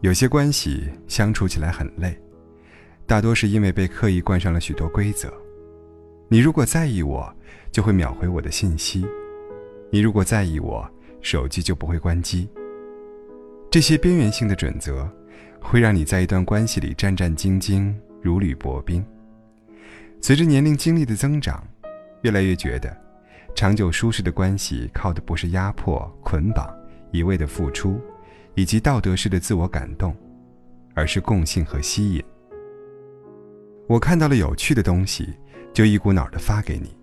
有些关系相处起来很累，大多是因为被刻意冠上了许多规则。你如果在意我，就会秒回我的信息；你如果在意我，手机就不会关机。这些边缘性的准则，会让你在一段关系里战战兢兢，如履薄冰。随着年龄经历的增长，越来越觉得，长久舒适的关系靠的不是压迫、捆绑、一味的付出。以及道德式的自我感动，而是共性和吸引。我看到了有趣的东西，就一股脑的发给你，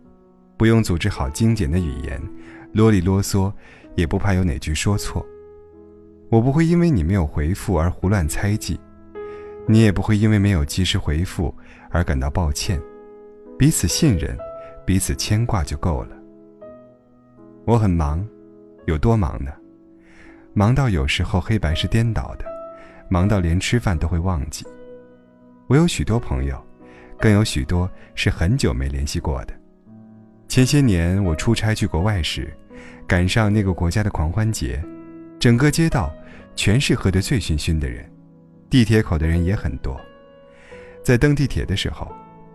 不用组织好精简的语言，啰里啰嗦，也不怕有哪句说错。我不会因为你没有回复而胡乱猜忌，你也不会因为没有及时回复而感到抱歉。彼此信任，彼此牵挂就够了。我很忙，有多忙呢？忙到有时候黑白是颠倒的，忙到连吃饭都会忘记。我有许多朋友，更有许多是很久没联系过的。前些年我出差去国外时，赶上那个国家的狂欢节，整个街道全是喝得醉醺醺的人，地铁口的人也很多。在登地铁的时候，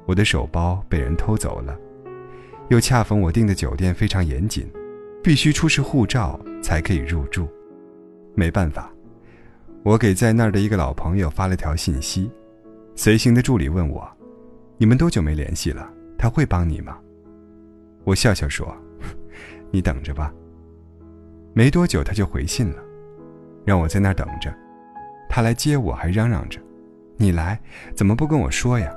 我的手包被人偷走了，又恰逢我订的酒店非常严谨，必须出示护照才可以入住。没办法，我给在那儿的一个老朋友发了条信息，随行的助理问我：“你们多久没联系了？他会帮你吗？”我笑笑说：“你等着吧。”没多久他就回信了，让我在那儿等着。他来接我还嚷嚷着：“你来怎么不跟我说呀？”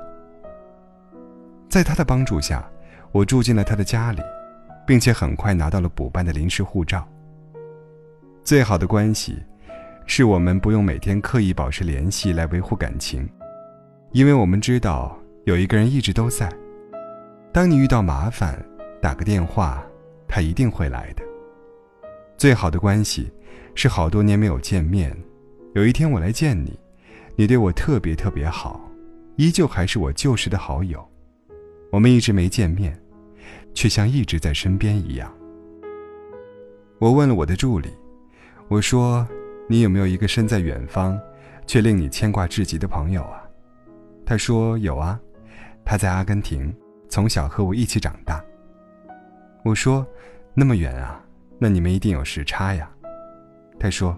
在他的帮助下，我住进了他的家里，并且很快拿到了补办的临时护照。最好的关系，是我们不用每天刻意保持联系来维护感情，因为我们知道有一个人一直都在。当你遇到麻烦，打个电话，他一定会来的。最好的关系，是好多年没有见面，有一天我来见你，你对我特别特别好，依旧还是我旧时的好友。我们一直没见面，却像一直在身边一样。我问了我的助理。我说：“你有没有一个身在远方，却令你牵挂至极的朋友啊？”他说：“有啊，他在阿根廷，从小和我一起长大。”我说：“那么远啊，那你们一定有时差呀？”他说：“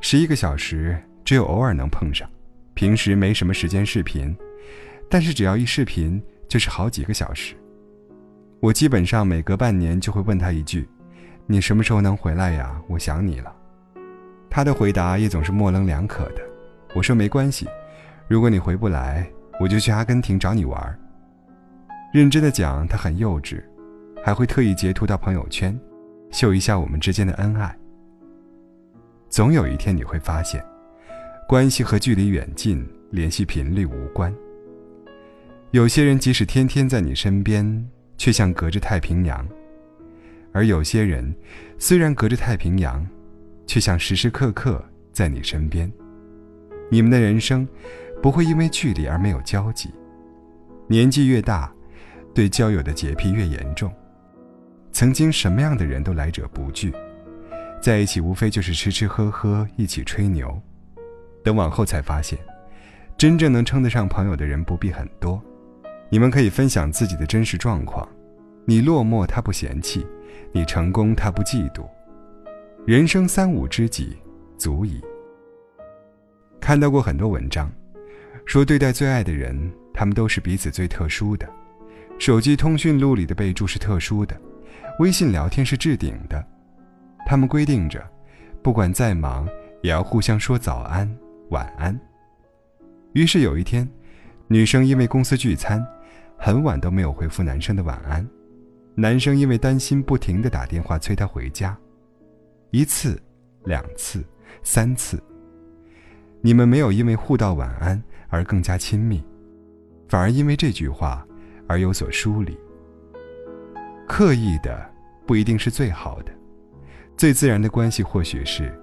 十一个小时，只有偶尔能碰上，平时没什么时间视频，但是只要一视频就是好几个小时。我基本上每隔半年就会问他一句：‘你什么时候能回来呀？我想你了。’”他的回答也总是模棱两可的。我说没关系，如果你回不来，我就去阿根廷找你玩。认真的讲，他很幼稚，还会特意截图到朋友圈，秀一下我们之间的恩爱。总有一天你会发现，关系和距离远近、联系频率无关。有些人即使天天在你身边，却像隔着太平洋；而有些人虽然隔着太平洋，却想时时刻刻在你身边。你们的人生不会因为距离而没有交集。年纪越大，对交友的洁癖越严重。曾经什么样的人都来者不拒，在一起无非就是吃吃喝喝，一起吹牛。等往后才发现，真正能称得上朋友的人不必很多。你们可以分享自己的真实状况，你落寞他不嫌弃，你成功他不嫉妒。人生三五知己，足矣。看到过很多文章，说对待最爱的人，他们都是彼此最特殊的。手机通讯录里的备注是特殊的，微信聊天是置顶的。他们规定着，不管再忙，也要互相说早安、晚安。于是有一天，女生因为公司聚餐，很晚都没有回复男生的晚安，男生因为担心，不停的打电话催她回家。一次，两次，三次。你们没有因为互道晚安而更加亲密，反而因为这句话而有所疏离。刻意的不一定是最好的，最自然的关系或许是：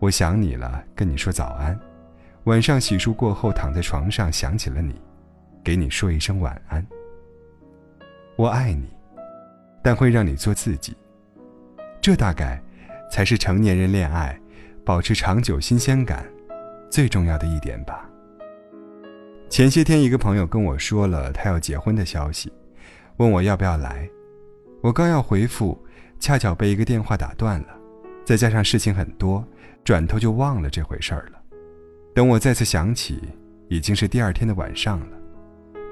我想你了，跟你说早安；晚上洗漱过后躺在床上想起了你，给你说一声晚安。我爱你，但会让你做自己。这大概。才是成年人恋爱，保持长久新鲜感，最重要的一点吧。前些天，一个朋友跟我说了他要结婚的消息，问我要不要来。我刚要回复，恰巧被一个电话打断了，再加上事情很多，转头就忘了这回事儿了。等我再次想起，已经是第二天的晚上了，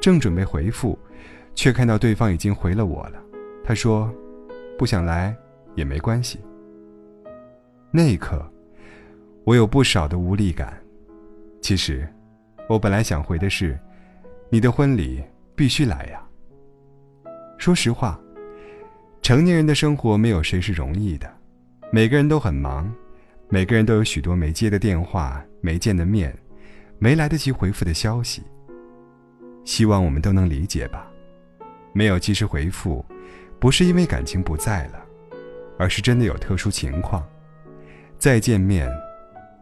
正准备回复，却看到对方已经回了我了。他说：“不想来也没关系。”那一刻，我有不少的无力感。其实。我本来想回的是，你的婚礼必须来呀。说实话，成年人的生活没有谁是容易的，每个人都很忙，每个人都有许多没接的电话、没见的面、没来得及回复的消息。希望我们都能理解吧。没有及时回复，不是因为感情不在了，而是真的有特殊情况。再见面，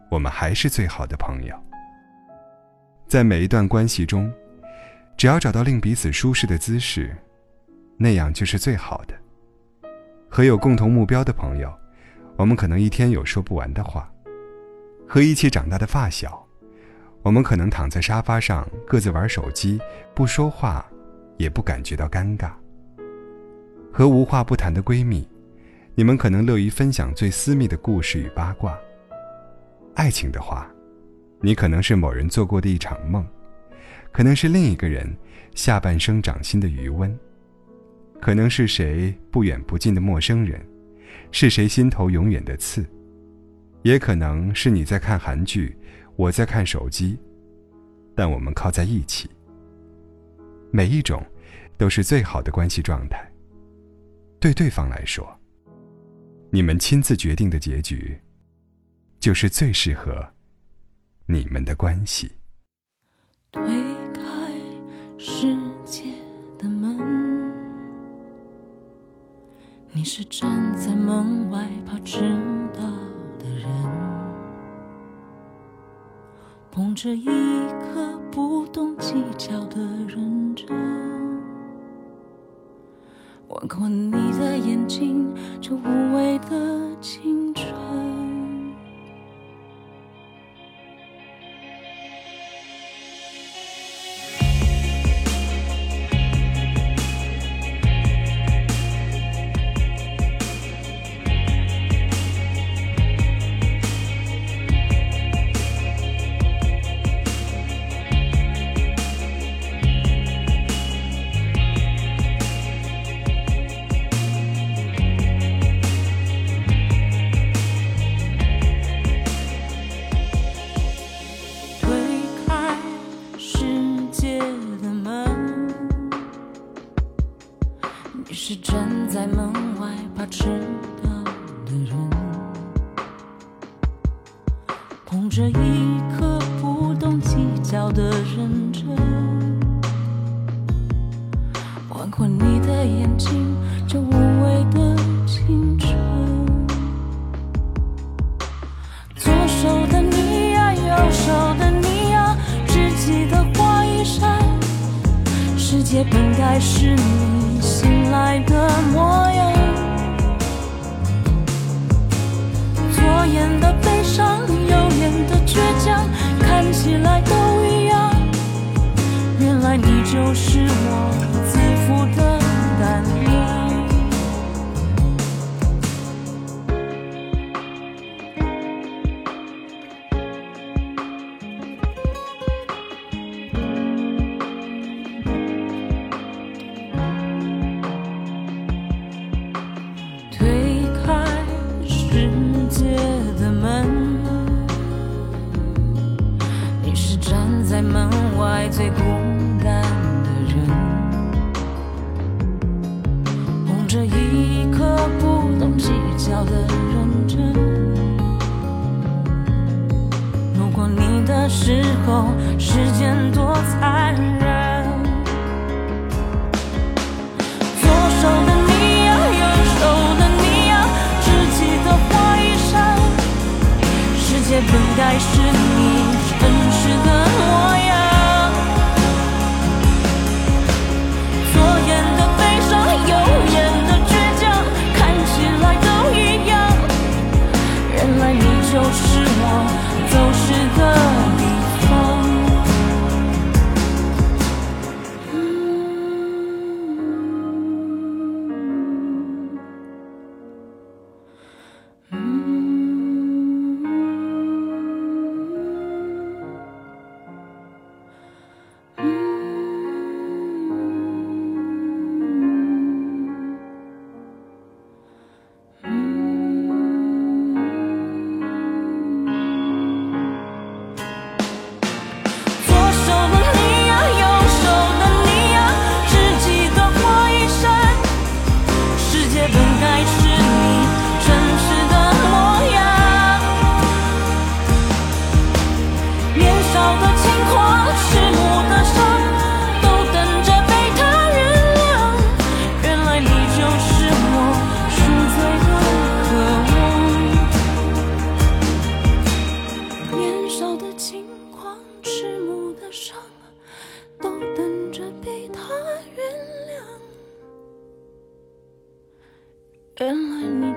我们还是最好的朋友。在每一段关系中，只要找到令彼此舒适的姿势，那样就是最好的。和有共同目标的朋友，我们可能一天有说不完的话；和一起长大的发小，我们可能躺在沙发上各自玩手机，不说话，也不感觉到尴尬；和无话不谈的闺蜜，你们可能乐于分享最私密的故事与八卦。爱情的话。你可能是某人做过的一场梦，可能是另一个人下半生掌心的余温，可能是谁不远不近的陌生人，是谁心头永远的刺，也可能是你在看韩剧，我在看手机，但我们靠在一起。每一种，都是最好的关系状态。对对方来说，你们亲自决定的结局，就是最适合。你们的关系。推开世界的门，你是站在门外怕迟到的人，捧着一颗不懂计较的认真，吻过你的眼睛，这无谓的是站在门外怕迟到的人，捧着一颗不懂计较的认真，换过你的眼睛，这无畏的青春。左手的你呀，右手的你呀，只记得花一扇，世界本该是你。变得倔强，看起来都一样。原来你就是我在门外最孤单的人，捧着一颗不懂计较的认真，路过你的时候，时间多残忍。左手的你呀，右手的你呀，只记得花一扇，世界本该是你个模。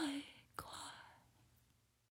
太。